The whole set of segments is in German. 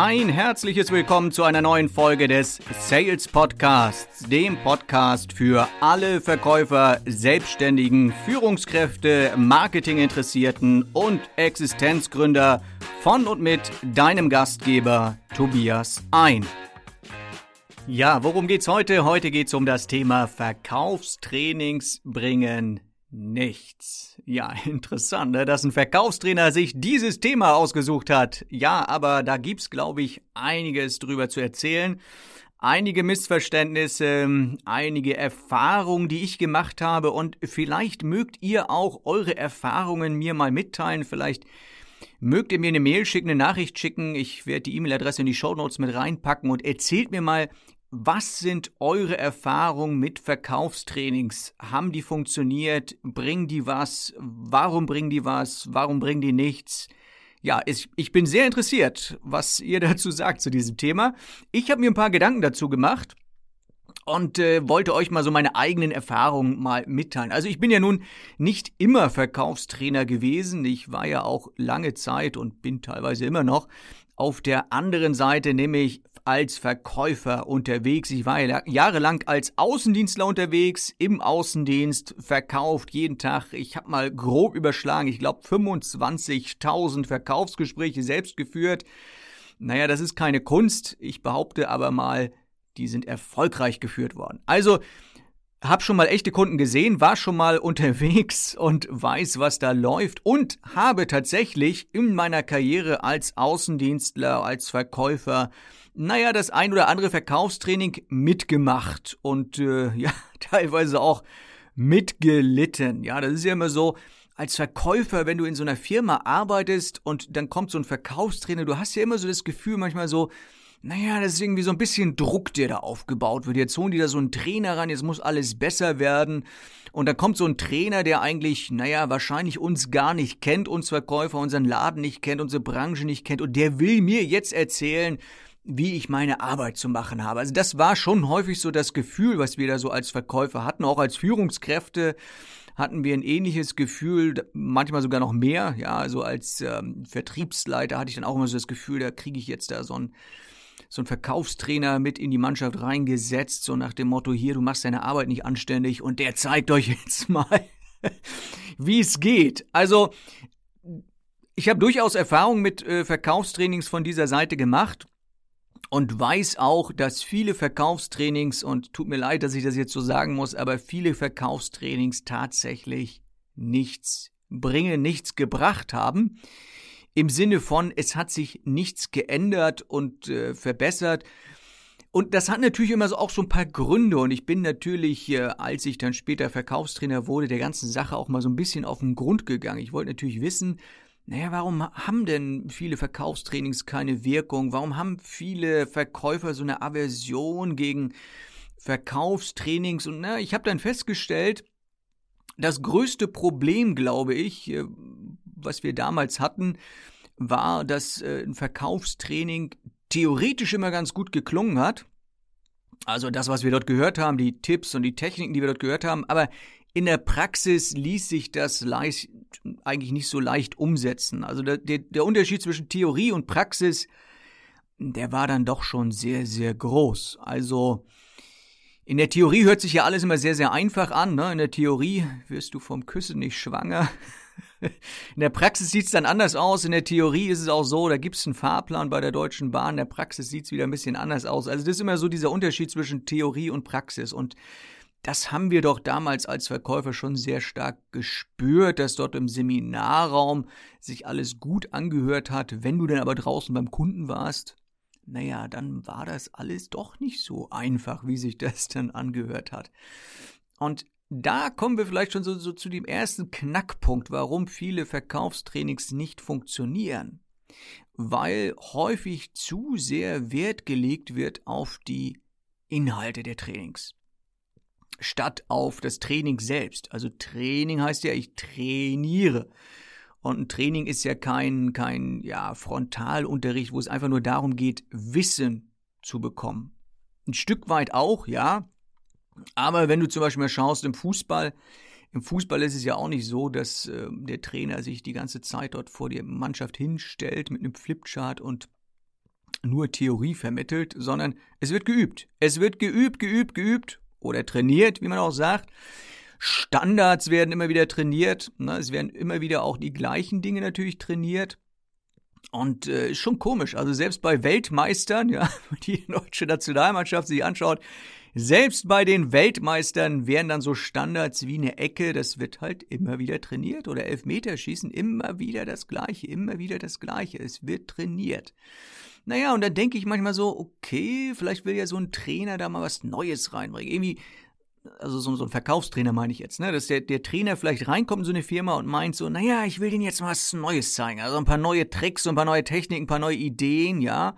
Ein herzliches Willkommen zu einer neuen Folge des Sales Podcasts, dem Podcast für alle Verkäufer, Selbstständigen, Führungskräfte, Marketinginteressierten und Existenzgründer von und mit deinem Gastgeber Tobias ein. Ja, worum geht's heute? Heute geht's um das Thema Verkaufstrainings bringen nichts. Ja, interessant, ne, dass ein Verkaufstrainer sich dieses Thema ausgesucht hat. Ja, aber da gibt's, glaube ich, einiges drüber zu erzählen. Einige Missverständnisse, einige Erfahrungen, die ich gemacht habe und vielleicht mögt ihr auch eure Erfahrungen mir mal mitteilen. Vielleicht mögt ihr mir eine Mail schicken, eine Nachricht schicken. Ich werde die E-Mail-Adresse in die Show Notes mit reinpacken und erzählt mir mal, was sind eure Erfahrungen mit Verkaufstrainings? Haben die funktioniert? Bringen die was? Warum bringen die was? Warum bringen die nichts? Ja, ich, ich bin sehr interessiert, was ihr dazu sagt zu diesem Thema. Ich habe mir ein paar Gedanken dazu gemacht und äh, wollte euch mal so meine eigenen Erfahrungen mal mitteilen. Also ich bin ja nun nicht immer Verkaufstrainer gewesen. Ich war ja auch lange Zeit und bin teilweise immer noch auf der anderen Seite nämlich als Verkäufer unterwegs. Ich war jahrelang als Außendienstler unterwegs, im Außendienst, verkauft jeden Tag. Ich habe mal grob überschlagen, ich glaube 25.000 Verkaufsgespräche selbst geführt. Naja, das ist keine Kunst. Ich behaupte aber mal, die sind erfolgreich geführt worden. Also, hab schon mal echte Kunden gesehen, war schon mal unterwegs und weiß, was da läuft und habe tatsächlich in meiner Karriere als Außendienstler, als Verkäufer naja, das ein oder andere Verkaufstraining mitgemacht und äh, ja, teilweise auch mitgelitten. Ja, das ist ja immer so, als Verkäufer, wenn du in so einer Firma arbeitest und dann kommt so ein Verkaufstrainer, du hast ja immer so das Gefühl manchmal so, naja, das ist irgendwie so ein bisschen Druck, der da aufgebaut wird. Jetzt holen die da so einen Trainer ran, jetzt muss alles besser werden. Und dann kommt so ein Trainer, der eigentlich, naja, wahrscheinlich uns gar nicht kennt, uns Verkäufer, unseren Laden nicht kennt, unsere Branche nicht kennt. Und der will mir jetzt erzählen, wie ich meine Arbeit zu machen habe. Also das war schon häufig so das Gefühl, was wir da so als Verkäufer hatten, auch als Führungskräfte hatten wir ein ähnliches Gefühl, manchmal sogar noch mehr. Ja, also als ähm, Vertriebsleiter hatte ich dann auch immer so das Gefühl, da kriege ich jetzt da so ein so ein Verkaufstrainer mit in die Mannschaft reingesetzt, so nach dem Motto, hier, du machst deine Arbeit nicht anständig und der zeigt euch jetzt mal, wie es geht. Also, ich habe durchaus Erfahrung mit äh, Verkaufstrainings von dieser Seite gemacht und weiß auch, dass viele Verkaufstrainings, und tut mir leid, dass ich das jetzt so sagen muss, aber viele Verkaufstrainings tatsächlich nichts bringen, nichts gebracht haben. Im Sinne von, es hat sich nichts geändert und äh, verbessert. Und das hat natürlich immer so auch so ein paar Gründe. Und ich bin natürlich, äh, als ich dann später Verkaufstrainer wurde, der ganzen Sache auch mal so ein bisschen auf den Grund gegangen. Ich wollte natürlich wissen, naja, warum haben denn viele Verkaufstrainings keine Wirkung? Warum haben viele Verkäufer so eine Aversion gegen Verkaufstrainings? Und na, ich habe dann festgestellt, das größte Problem, glaube ich, äh, was wir damals hatten, war, dass äh, ein Verkaufstraining theoretisch immer ganz gut geklungen hat. Also das, was wir dort gehört haben, die Tipps und die Techniken, die wir dort gehört haben, aber in der Praxis ließ sich das leicht, eigentlich nicht so leicht umsetzen. Also der, der, der Unterschied zwischen Theorie und Praxis, der war dann doch schon sehr, sehr groß. Also in der Theorie hört sich ja alles immer sehr, sehr einfach an. Ne? In der Theorie wirst du vom Küssen nicht schwanger. In der Praxis sieht es dann anders aus. In der Theorie ist es auch so, da gibt es einen Fahrplan bei der Deutschen Bahn. In der Praxis sieht es wieder ein bisschen anders aus. Also das ist immer so dieser Unterschied zwischen Theorie und Praxis. Und das haben wir doch damals als Verkäufer schon sehr stark gespürt, dass dort im Seminarraum sich alles gut angehört hat. Wenn du dann aber draußen beim Kunden warst, naja, dann war das alles doch nicht so einfach, wie sich das dann angehört hat. Und da kommen wir vielleicht schon so, so zu dem ersten Knackpunkt, warum viele Verkaufstrainings nicht funktionieren. Weil häufig zu sehr Wert gelegt wird auf die Inhalte der Trainings statt auf das Training selbst. Also Training heißt ja, ich trainiere. Und ein Training ist ja kein, kein ja, Frontalunterricht, wo es einfach nur darum geht, Wissen zu bekommen. Ein Stück weit auch, ja. Aber wenn du zum Beispiel mal schaust im Fußball, im Fußball ist es ja auch nicht so, dass äh, der Trainer sich die ganze Zeit dort vor die Mannschaft hinstellt mit einem Flipchart und nur Theorie vermittelt, sondern es wird geübt. Es wird geübt, geübt, geübt oder trainiert, wie man auch sagt. Standards werden immer wieder trainiert. Ne? Es werden immer wieder auch die gleichen Dinge natürlich trainiert. Und äh, schon komisch. Also selbst bei Weltmeistern, ja, die deutsche Nationalmannschaft sich anschaut, selbst bei den Weltmeistern wären dann so Standards wie eine Ecke, das wird halt immer wieder trainiert. Oder Elfmeterschießen, immer wieder das Gleiche, immer wieder das Gleiche. Es wird trainiert. Naja, und dann denke ich manchmal so, okay, vielleicht will ja so ein Trainer da mal was Neues reinbringen. Irgendwie, also so, so ein Verkaufstrainer meine ich jetzt, ne? Dass der, der Trainer vielleicht reinkommt in so eine Firma und meint so, naja, ich will denen jetzt mal was Neues zeigen. Also ein paar neue Tricks, ein paar neue Techniken, ein paar neue Ideen, ja.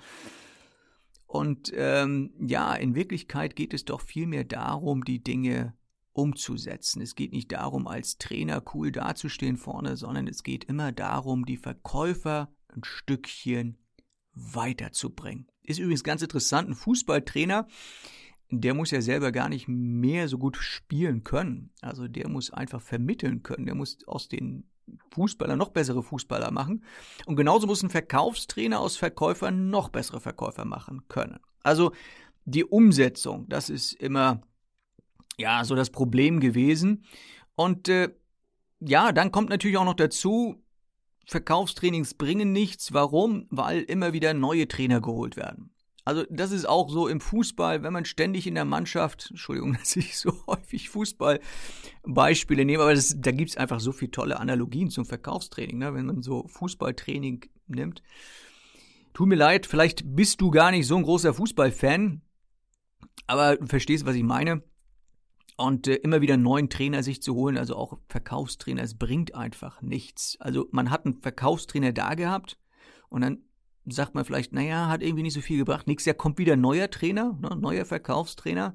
Und ähm, ja, in Wirklichkeit geht es doch vielmehr darum, die Dinge umzusetzen. Es geht nicht darum, als Trainer cool dazustehen vorne, sondern es geht immer darum, die Verkäufer ein Stückchen weiterzubringen. Ist übrigens ganz interessant, ein Fußballtrainer, der muss ja selber gar nicht mehr so gut spielen können. Also der muss einfach vermitteln können. Der muss aus den Fußballer noch bessere Fußballer machen. Und genauso muss ein Verkaufstrainer aus Verkäufern noch bessere Verkäufer machen können. Also die Umsetzung, das ist immer ja so das Problem gewesen. Und äh, ja, dann kommt natürlich auch noch dazu, Verkaufstrainings bringen nichts. Warum? Weil immer wieder neue Trainer geholt werden. Also das ist auch so im Fußball, wenn man ständig in der Mannschaft, Entschuldigung, dass ich so häufig Fußballbeispiele nehme, aber das, da gibt es einfach so viele tolle Analogien zum Verkaufstraining, ne? wenn man so Fußballtraining nimmt. Tut mir leid, vielleicht bist du gar nicht so ein großer Fußballfan, aber du verstehst, was ich meine. Und äh, immer wieder einen neuen Trainer sich zu holen, also auch Verkaufstrainer, es bringt einfach nichts. Also man hat einen Verkaufstrainer da gehabt und dann sagt man vielleicht, naja, hat irgendwie nicht so viel gebracht. Nächstes Jahr kommt wieder ein neuer Trainer, ne, neuer Verkaufstrainer.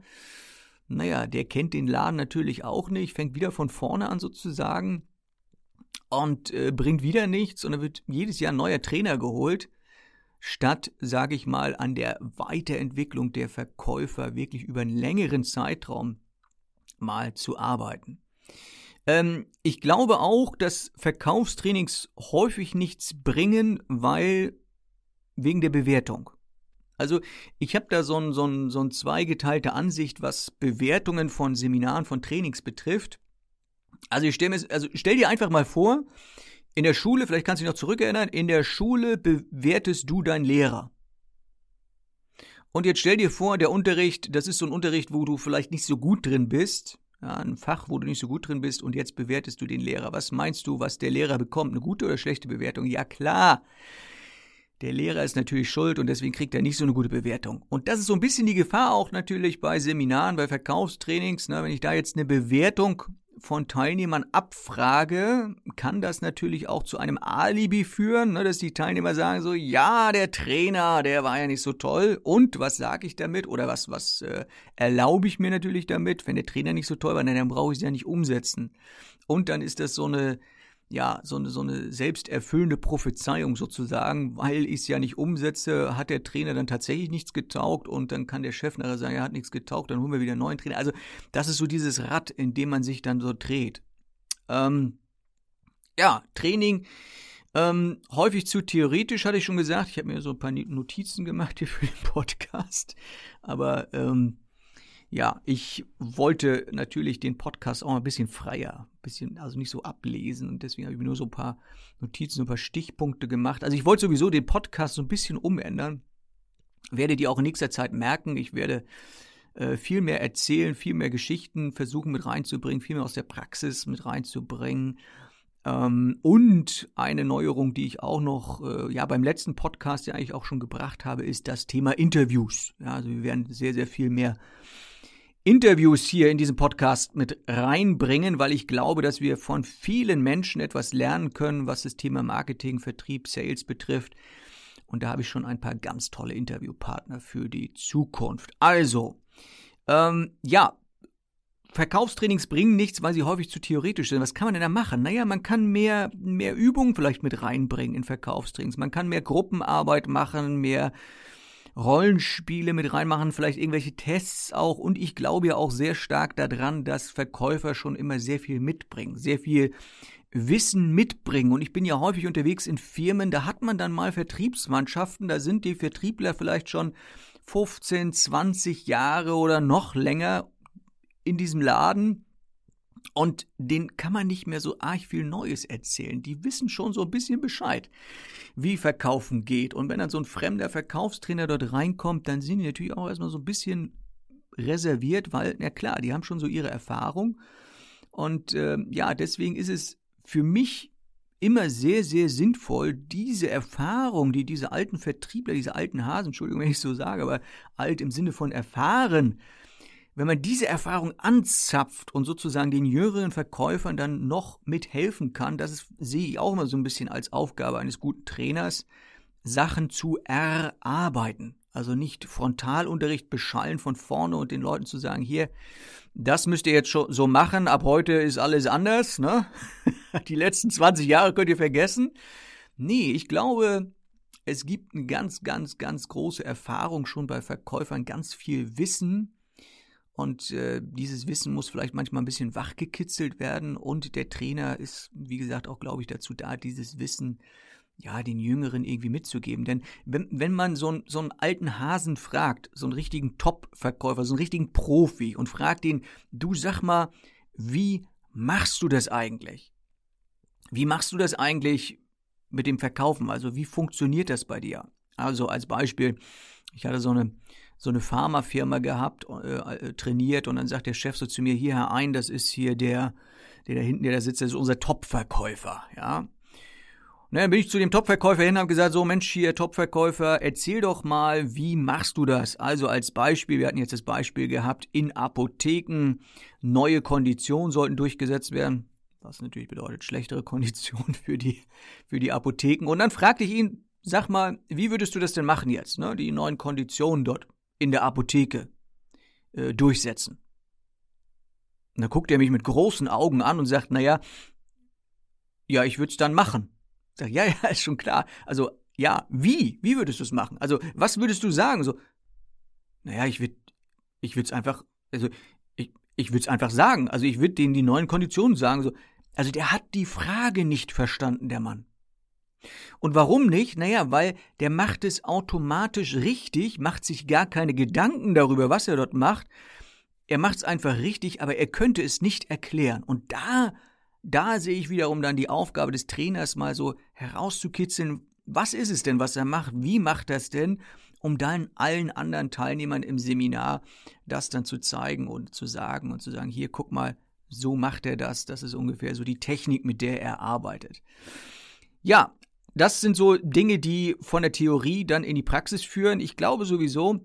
Naja, der kennt den Laden natürlich auch nicht, fängt wieder von vorne an sozusagen und äh, bringt wieder nichts und dann wird jedes Jahr ein neuer Trainer geholt, statt, sage ich mal, an der Weiterentwicklung der Verkäufer wirklich über einen längeren Zeitraum mal zu arbeiten. Ähm, ich glaube auch, dass Verkaufstrainings häufig nichts bringen, weil wegen der Bewertung. Also ich habe da so ein, so, ein, so ein zweigeteilte Ansicht, was Bewertungen von Seminaren, von Trainings betrifft. Also ich stell mir, also stell dir einfach mal vor, in der Schule, vielleicht kannst du dich noch zurückerinnern, in der Schule bewertest du deinen Lehrer. Und jetzt stell dir vor, der Unterricht, das ist so ein Unterricht, wo du vielleicht nicht so gut drin bist, ja, ein Fach, wo du nicht so gut drin bist und jetzt bewertest du den Lehrer. Was meinst du, was der Lehrer bekommt? Eine gute oder schlechte Bewertung? Ja klar. Der Lehrer ist natürlich schuld und deswegen kriegt er nicht so eine gute Bewertung. Und das ist so ein bisschen die Gefahr auch natürlich bei Seminaren, bei Verkaufstrainings. Ne? Wenn ich da jetzt eine Bewertung von Teilnehmern abfrage, kann das natürlich auch zu einem Alibi führen, ne, dass die Teilnehmer sagen so, ja, der Trainer, der war ja nicht so toll. Und was sage ich damit oder was, was äh, erlaube ich mir natürlich damit? Wenn der Trainer nicht so toll war, dann brauche ich es ja nicht umsetzen. Und dann ist das so eine ja, so eine, so eine selbsterfüllende Prophezeiung sozusagen, weil ich es ja nicht umsetze, hat der Trainer dann tatsächlich nichts getaugt und dann kann der Chef nachher sagen, er hat nichts getaugt, dann holen wir wieder einen neuen Trainer. Also das ist so dieses Rad, in dem man sich dann so dreht. Ähm, ja, Training. Ähm, häufig zu theoretisch, hatte ich schon gesagt. Ich habe mir so ein paar Notizen gemacht hier für den Podcast. Aber ähm, ja, ich wollte natürlich den Podcast auch ein bisschen freier, bisschen, also nicht so ablesen und deswegen habe ich mir nur so ein paar Notizen, so ein paar Stichpunkte gemacht. Also ich wollte sowieso den Podcast so ein bisschen umändern. Werdet ihr auch in nächster Zeit merken, ich werde äh, viel mehr erzählen, viel mehr Geschichten versuchen mit reinzubringen, viel mehr aus der Praxis mit reinzubringen. Ähm, und eine Neuerung, die ich auch noch, äh, ja, beim letzten Podcast ja eigentlich auch schon gebracht habe, ist das Thema Interviews. Ja, also wir werden sehr, sehr viel mehr Interviews hier in diesem Podcast mit reinbringen, weil ich glaube, dass wir von vielen Menschen etwas lernen können, was das Thema Marketing, Vertrieb, Sales betrifft. Und da habe ich schon ein paar ganz tolle Interviewpartner für die Zukunft. Also, ähm, ja, Verkaufstrainings bringen nichts, weil sie häufig zu theoretisch sind. Was kann man denn da machen? Naja, man kann mehr, mehr Übungen vielleicht mit reinbringen in Verkaufstrainings. Man kann mehr Gruppenarbeit machen, mehr Rollenspiele mit reinmachen, vielleicht irgendwelche Tests auch. Und ich glaube ja auch sehr stark daran, dass Verkäufer schon immer sehr viel mitbringen, sehr viel Wissen mitbringen. Und ich bin ja häufig unterwegs in Firmen, da hat man dann mal Vertriebsmannschaften, da sind die Vertriebler vielleicht schon 15, 20 Jahre oder noch länger in diesem Laden. Und denen kann man nicht mehr so arg viel Neues erzählen. Die wissen schon so ein bisschen Bescheid, wie Verkaufen geht. Und wenn dann so ein fremder Verkaufstrainer dort reinkommt, dann sind die natürlich auch erstmal so ein bisschen reserviert, weil, na klar, die haben schon so ihre Erfahrung. Und äh, ja, deswegen ist es für mich immer sehr, sehr sinnvoll, diese Erfahrung, die diese alten Vertriebler, diese alten Hasen, Entschuldigung, wenn ich so sage, aber alt im Sinne von erfahren, wenn man diese Erfahrung anzapft und sozusagen den jüngeren Verkäufern dann noch mithelfen kann, das ist, sehe ich auch immer so ein bisschen als Aufgabe eines guten Trainers, Sachen zu erarbeiten. Also nicht Frontalunterricht beschallen von vorne und den Leuten zu sagen, hier, das müsst ihr jetzt schon so machen, ab heute ist alles anders, ne? Die letzten 20 Jahre könnt ihr vergessen. Nee, ich glaube, es gibt eine ganz, ganz, ganz große Erfahrung schon bei Verkäufern, ganz viel Wissen. Und äh, dieses Wissen muss vielleicht manchmal ein bisschen wachgekitzelt werden. Und der Trainer ist, wie gesagt, auch, glaube ich, dazu da, dieses Wissen ja, den Jüngeren irgendwie mitzugeben. Denn wenn, wenn man so, so einen alten Hasen fragt, so einen richtigen Top-Verkäufer, so einen richtigen Profi und fragt ihn, du sag mal, wie machst du das eigentlich? Wie machst du das eigentlich mit dem Verkaufen? Also wie funktioniert das bei dir? Also als Beispiel, ich hatte so eine, so eine Pharmafirma gehabt, äh, äh, trainiert und dann sagt der Chef so zu mir, hier Herr Ein, das ist hier der, der da hinten, der da sitzt, das ist unser Top-Verkäufer, ja. Und dann bin ich zu dem Topverkäufer hin und habe gesagt, so Mensch, hier Topverkäufer, erzähl doch mal, wie machst du das? Also als Beispiel, wir hatten jetzt das Beispiel gehabt, in Apotheken neue Konditionen sollten durchgesetzt werden. Was natürlich bedeutet schlechtere Konditionen für die, für die Apotheken. Und dann fragte ich ihn, sag mal, wie würdest du das denn machen jetzt, ne? die neuen Konditionen dort in der Apotheke äh, durchsetzen? Und dann guckt er mich mit großen Augen an und sagt, naja, ja, ich würde es dann machen. Sag, ja, ja, ist schon klar. Also, ja, wie? Wie würdest du es machen? Also, was würdest du sagen? So, naja, ich würde ich es einfach, also, ich, ich würde es einfach sagen. Also, ich würde denen die neuen Konditionen sagen. So, also, der hat die Frage nicht verstanden, der Mann. Und warum nicht? Naja, weil der macht es automatisch richtig, macht sich gar keine Gedanken darüber, was er dort macht. Er macht es einfach richtig, aber er könnte es nicht erklären. Und da da sehe ich wiederum dann die Aufgabe des Trainers mal so herauszukitzeln, was ist es denn, was er macht, wie macht er es denn, um dann allen anderen Teilnehmern im Seminar das dann zu zeigen und zu sagen und zu sagen, hier guck mal, so macht er das, das ist ungefähr so die Technik, mit der er arbeitet. Ja, das sind so Dinge, die von der Theorie dann in die Praxis führen. Ich glaube sowieso,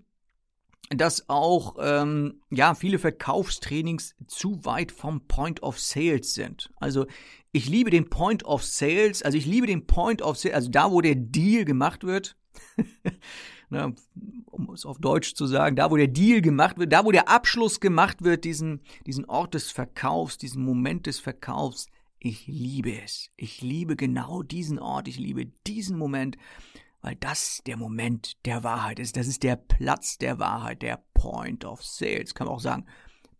dass auch ähm, ja viele Verkaufstrainings zu weit vom Point of Sales sind. Also ich liebe den Point of Sales, also ich liebe den Point of Sales, also da, wo der Deal gemacht wird. Na, um es auf Deutsch zu sagen, da wo der Deal gemacht wird, da wo der Abschluss gemacht wird, diesen, diesen Ort des Verkaufs, diesen Moment des Verkaufs, ich liebe es. Ich liebe genau diesen Ort, ich liebe diesen Moment weil das der Moment der Wahrheit ist. Das ist der Platz der Wahrheit, der Point of Sales. Kann man auch sagen,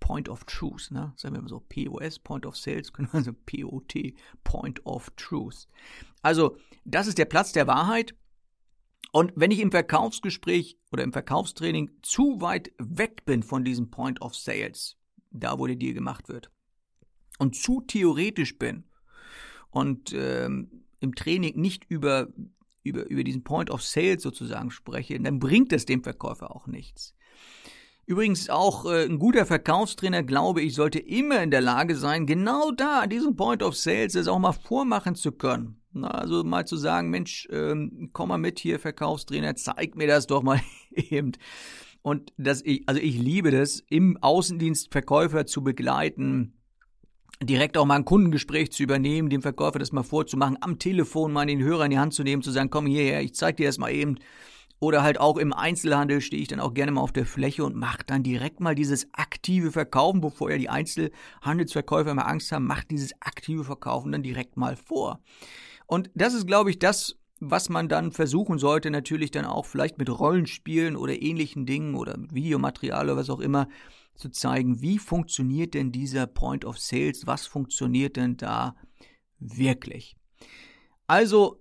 Point of Truth, ne? Sagen wir mal so POS, Point of Sales, können wir sagen POT, Point of Truth. Also, das ist der Platz der Wahrheit. Und wenn ich im Verkaufsgespräch oder im Verkaufstraining zu weit weg bin von diesem Point of Sales, da wo der Deal gemacht wird, und zu theoretisch bin und ähm, im Training nicht über über, über diesen Point of Sale sozusagen spreche, dann bringt es dem Verkäufer auch nichts. Übrigens auch äh, ein guter Verkaufstrainer, glaube ich, sollte immer in der Lage sein, genau da, an diesem Point of Sales, das auch mal vormachen zu können. Na, also mal zu sagen, Mensch, ähm, komm mal mit hier, Verkaufstrainer, zeig mir das doch mal eben. Und dass ich, also ich liebe das, im Außendienst Verkäufer zu begleiten, direkt auch mal ein Kundengespräch zu übernehmen, dem Verkäufer das mal vorzumachen, am Telefon mal den Hörer in die Hand zu nehmen, zu sagen, komm hierher, ich zeig dir das mal eben. Oder halt auch im Einzelhandel stehe ich dann auch gerne mal auf der Fläche und mache dann direkt mal dieses aktive Verkaufen, bevor ja die Einzelhandelsverkäufer immer Angst haben, macht dieses aktive Verkaufen dann direkt mal vor. Und das ist, glaube ich, das, was man dann versuchen sollte, natürlich dann auch vielleicht mit Rollenspielen oder ähnlichen Dingen oder mit Videomaterial oder was auch immer, zu zeigen, wie funktioniert denn dieser Point of Sales, was funktioniert denn da wirklich. Also,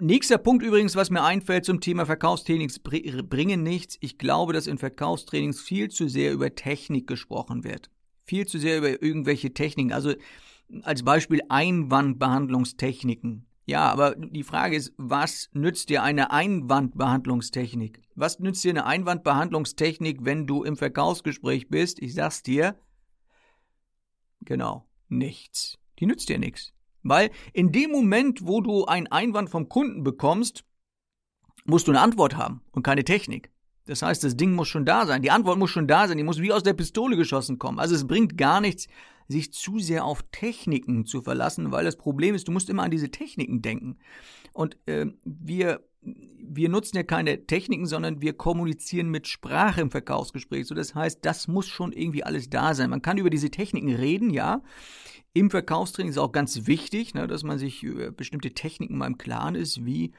nächster Punkt übrigens, was mir einfällt zum Thema Verkaufstrainings bringen nichts. Ich glaube, dass in Verkaufstrainings viel zu sehr über Technik gesprochen wird. Viel zu sehr über irgendwelche Techniken. Also als Beispiel Einwandbehandlungstechniken. Ja, aber die Frage ist, was nützt dir eine Einwandbehandlungstechnik? Was nützt dir eine Einwandbehandlungstechnik, wenn du im Verkaufsgespräch bist? Ich sag's dir. Genau, nichts. Die nützt dir nichts. Weil in dem Moment, wo du einen Einwand vom Kunden bekommst, musst du eine Antwort haben und keine Technik. Das heißt, das Ding muss schon da sein. Die Antwort muss schon da sein. Die muss wie aus der Pistole geschossen kommen. Also es bringt gar nichts, sich zu sehr auf Techniken zu verlassen, weil das Problem ist, du musst immer an diese Techniken denken. Und äh, wir, wir nutzen ja keine Techniken, sondern wir kommunizieren mit Sprache im Verkaufsgespräch. So, das heißt, das muss schon irgendwie alles da sein. Man kann über diese Techniken reden, ja. Im Verkaufstraining ist auch ganz wichtig, ne, dass man sich über bestimmte Techniken mal im Klaren ist, wie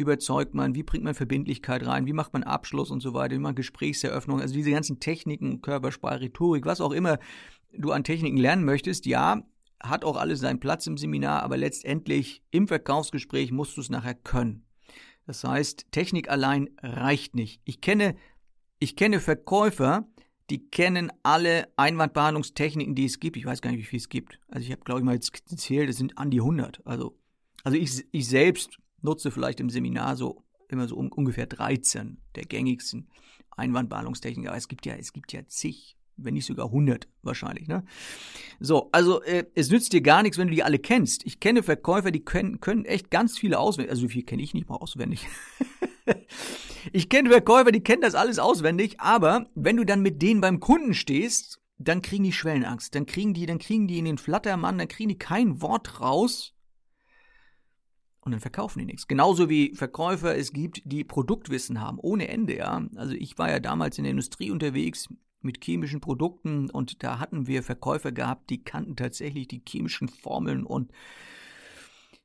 überzeugt man, wie bringt man Verbindlichkeit rein, wie macht man Abschluss und so weiter, wie man Gesprächseröffnung, also diese ganzen Techniken, Körpersprache, Rhetorik, was auch immer du an Techniken lernen möchtest, ja, hat auch alles seinen Platz im Seminar, aber letztendlich im Verkaufsgespräch musst du es nachher können. Das heißt, Technik allein reicht nicht. Ich kenne, ich kenne Verkäufer, die kennen alle Einwandbehandlungstechniken, die es gibt. Ich weiß gar nicht, wie viel es gibt. Also ich habe, glaube ich, mal jetzt gezählt, es sind an die 100. Also, also ich, ich selbst nutze vielleicht im Seminar so immer so um, ungefähr 13 der gängigsten Einwandbehandlungstechniken. Aber es gibt ja, es gibt ja zig, wenn nicht sogar 100 wahrscheinlich. Ne? So, also äh, es nützt dir gar nichts, wenn du die alle kennst. Ich kenne Verkäufer, die können, können echt ganz viele auswendig. Also wie viel kenne ich nicht mal auswendig. ich kenne Verkäufer, die kennen das alles auswendig, aber wenn du dann mit denen beim Kunden stehst, dann kriegen die Schwellenangst, dann kriegen die, dann kriegen die in den Flattermann, dann kriegen die kein Wort raus und dann verkaufen die nichts. Genauso wie Verkäufer es gibt, die Produktwissen haben, ohne Ende, ja. Also ich war ja damals in der Industrie unterwegs mit chemischen Produkten und da hatten wir Verkäufer gehabt, die kannten tatsächlich die chemischen Formeln und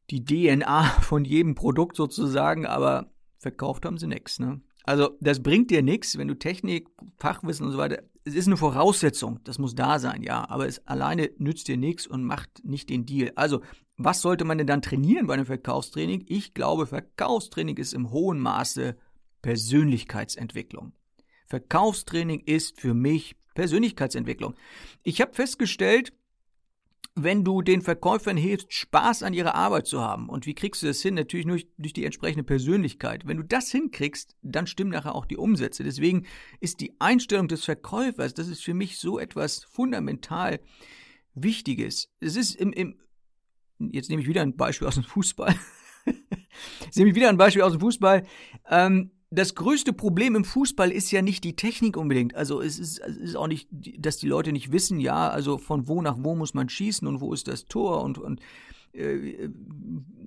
die DNA von jedem Produkt sozusagen, aber verkauft haben sie nichts. Ne? Also das bringt dir nichts, wenn du Technik, Fachwissen und so weiter, es ist eine Voraussetzung, das muss da sein, ja, aber es alleine nützt dir nichts und macht nicht den Deal. Also was sollte man denn dann trainieren bei einem Verkaufstraining? Ich glaube, Verkaufstraining ist im hohen Maße Persönlichkeitsentwicklung. Verkaufstraining ist für mich Persönlichkeitsentwicklung. Ich habe festgestellt, wenn du den Verkäufern hilfst, Spaß an ihrer Arbeit zu haben. Und wie kriegst du das hin? Natürlich nur durch die entsprechende Persönlichkeit. Wenn du das hinkriegst, dann stimmen nachher auch die Umsätze. Deswegen ist die Einstellung des Verkäufers, das ist für mich so etwas fundamental Wichtiges. Es ist im, im jetzt nehme ich wieder ein Beispiel aus dem Fußball. jetzt nehme ich wieder ein Beispiel aus dem Fußball. Ähm, das größte Problem im Fußball ist ja nicht die Technik unbedingt. Also es ist, es ist auch nicht, dass die Leute nicht wissen, ja, also von wo nach wo muss man schießen und wo ist das Tor und, und äh,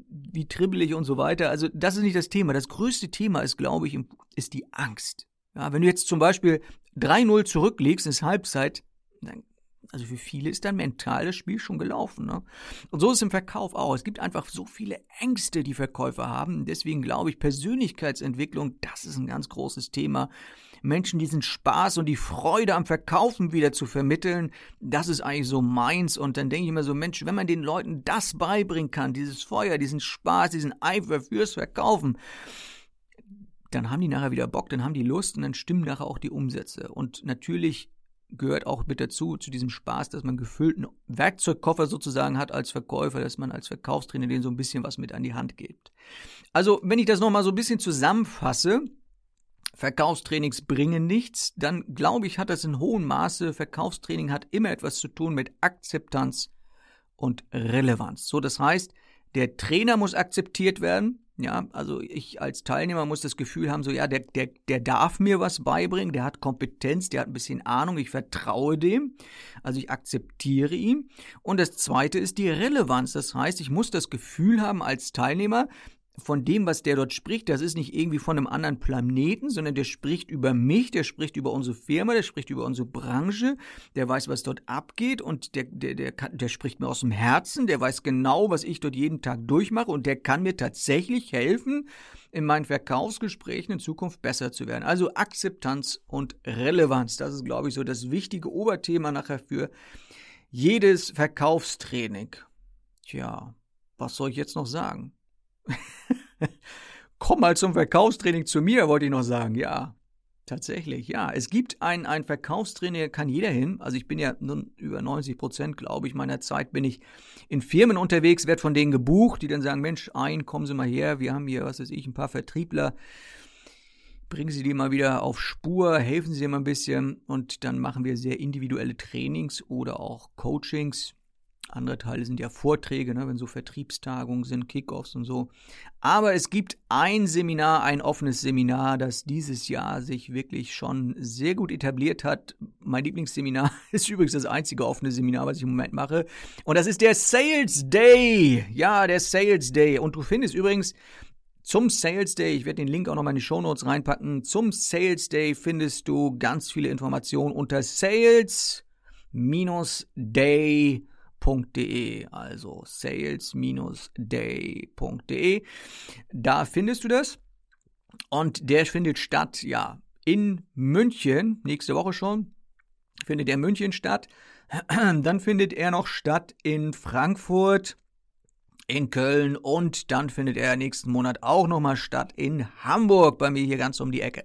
wie dribbelig und so weiter. Also das ist nicht das Thema. Das größte Thema ist, glaube ich, ist die Angst. Ja, wenn du jetzt zum Beispiel 3-0 zurücklegst, ist Halbzeit, dann also für viele ist dann mental das Spiel schon gelaufen. Ne? Und so ist es im Verkauf auch. Es gibt einfach so viele Ängste, die Verkäufer haben. Deswegen glaube ich, Persönlichkeitsentwicklung, das ist ein ganz großes Thema. Menschen diesen Spaß und die Freude am Verkaufen wieder zu vermitteln, das ist eigentlich so meins. Und dann denke ich immer so, Mensch, wenn man den Leuten das beibringen kann, dieses Feuer, diesen Spaß, diesen Eifer fürs Verkaufen, dann haben die nachher wieder Bock, dann haben die Lust und dann stimmen nachher auch die Umsätze. Und natürlich gehört auch mit dazu, zu diesem Spaß, dass man gefüllten Werkzeugkoffer sozusagen hat als Verkäufer, dass man als Verkaufstrainer denen so ein bisschen was mit an die Hand gibt. Also, wenn ich das nochmal so ein bisschen zusammenfasse, Verkaufstrainings bringen nichts, dann glaube ich, hat das in hohem Maße, Verkaufstraining hat immer etwas zu tun mit Akzeptanz und Relevanz. So, das heißt, der Trainer muss akzeptiert werden, ja, also ich als Teilnehmer muss das Gefühl haben, so ja, der, der, der darf mir was beibringen, der hat Kompetenz, der hat ein bisschen Ahnung, ich vertraue dem, also ich akzeptiere ihn. Und das Zweite ist die Relevanz, das heißt, ich muss das Gefühl haben als Teilnehmer, von dem, was der dort spricht, das ist nicht irgendwie von einem anderen Planeten, sondern der spricht über mich, der spricht über unsere Firma, der spricht über unsere Branche, der weiß, was dort abgeht und der, der, der, kann, der spricht mir aus dem Herzen, der weiß genau, was ich dort jeden Tag durchmache und der kann mir tatsächlich helfen, in meinen Verkaufsgesprächen in Zukunft besser zu werden. Also Akzeptanz und Relevanz, das ist, glaube ich, so das wichtige Oberthema nachher für jedes Verkaufstraining. Tja, was soll ich jetzt noch sagen? Komm mal zum Verkaufstraining zu mir, wollte ich noch sagen. Ja, tatsächlich. Ja, es gibt ein, ein Verkaufstraining, kann jeder hin. Also ich bin ja nun über 90 Prozent, glaube ich, meiner Zeit bin ich in Firmen unterwegs, werde von denen gebucht, die dann sagen, Mensch, ein, kommen Sie mal her, wir haben hier, was weiß ich, ein paar Vertriebler. Bringen Sie die mal wieder auf Spur, helfen Sie dir mal ein bisschen und dann machen wir sehr individuelle Trainings oder auch Coachings andere Teile sind ja Vorträge, ne, wenn so Vertriebstagungen sind, Kickoffs und so. Aber es gibt ein Seminar, ein offenes Seminar, das dieses Jahr sich wirklich schon sehr gut etabliert hat. Mein Lieblingsseminar ist übrigens das einzige offene Seminar, was ich im Moment mache. Und das ist der Sales Day. Ja, der Sales Day. Und du findest übrigens zum Sales Day, ich werde den Link auch noch mal in die Show Notes reinpacken. Zum Sales Day findest du ganz viele Informationen unter sales-day.com sales-day.de, also sales-day.de. Da findest du das. Und der findet statt, ja, in München, nächste Woche schon, findet er in München statt. Dann findet er noch statt in Frankfurt, in Köln und dann findet er nächsten Monat auch nochmal statt in Hamburg, bei mir hier ganz um die Ecke.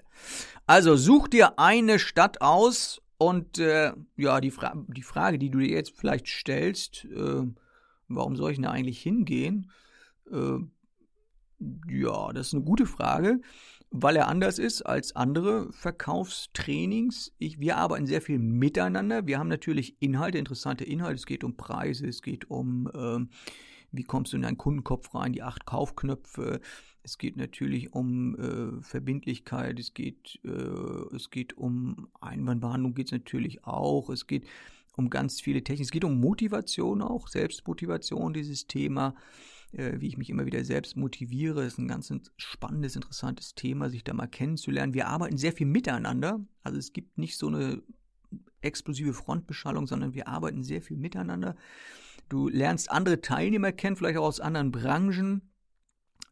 Also such dir eine Stadt aus und äh, ja, die, Fra die Frage, die du dir jetzt vielleicht stellst, äh, warum soll ich denn da eigentlich hingehen? Äh, ja, das ist eine gute Frage, weil er anders ist als andere Verkaufstrainings. Ich, wir arbeiten sehr viel miteinander. Wir haben natürlich Inhalte, interessante Inhalte. Es geht um Preise, es geht um, ähm, wie kommst du in deinen Kundenkopf rein, die acht Kaufknöpfe, es geht natürlich um äh, Verbindlichkeit, es geht, äh, es geht um Einwandbehandlung, geht es natürlich auch. Es geht um ganz viele Techniken. Es geht um Motivation auch, Selbstmotivation, dieses Thema, äh, wie ich mich immer wieder selbst motiviere. Ist ein ganz spannendes, interessantes Thema, sich da mal kennenzulernen. Wir arbeiten sehr viel miteinander. Also es gibt nicht so eine explosive Frontbeschallung, sondern wir arbeiten sehr viel miteinander. Du lernst andere Teilnehmer kennen, vielleicht auch aus anderen Branchen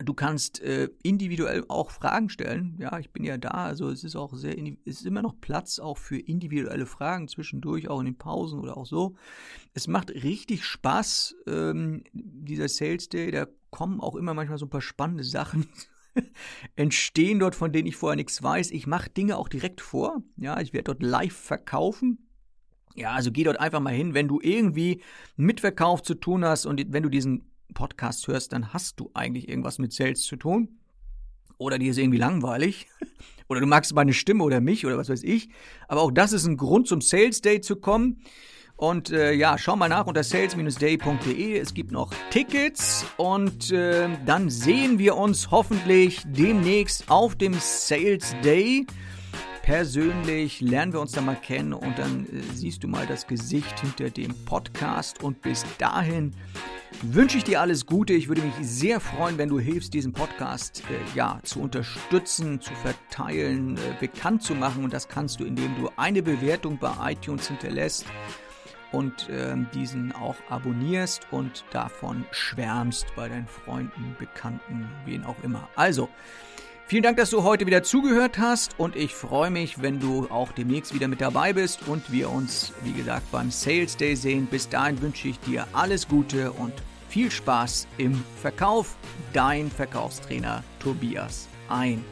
Du kannst äh, individuell auch Fragen stellen. Ja, ich bin ja da. Also es ist auch sehr, es ist immer noch Platz auch für individuelle Fragen zwischendurch, auch in den Pausen oder auch so. Es macht richtig Spaß, ähm, dieser Sales Day. Da kommen auch immer manchmal so ein paar spannende Sachen entstehen dort, von denen ich vorher nichts weiß. Ich mache Dinge auch direkt vor. Ja, ich werde dort live verkaufen. Ja, also geh dort einfach mal hin, wenn du irgendwie mit Verkauf zu tun hast und wenn du diesen Podcast hörst, dann hast du eigentlich irgendwas mit Sales zu tun. Oder dir ist irgendwie langweilig. Oder du magst meine Stimme oder mich oder was weiß ich. Aber auch das ist ein Grund, zum Sales Day zu kommen. Und äh, ja, schau mal nach unter sales-day.de. Es gibt noch Tickets und äh, dann sehen wir uns hoffentlich demnächst auf dem Sales Day. Persönlich lernen wir uns da mal kennen und dann äh, siehst du mal das Gesicht hinter dem Podcast. Und bis dahin wünsche ich dir alles Gute. Ich würde mich sehr freuen, wenn du hilfst, diesen Podcast äh, ja, zu unterstützen, zu verteilen, äh, bekannt zu machen. Und das kannst du, indem du eine Bewertung bei iTunes hinterlässt und äh, diesen auch abonnierst und davon schwärmst bei deinen Freunden, Bekannten, wen auch immer. Also, Vielen Dank, dass du heute wieder zugehört hast und ich freue mich, wenn du auch demnächst wieder mit dabei bist und wir uns, wie gesagt, beim Sales Day sehen. Bis dahin wünsche ich dir alles Gute und viel Spaß im Verkauf. Dein Verkaufstrainer Tobias Ein.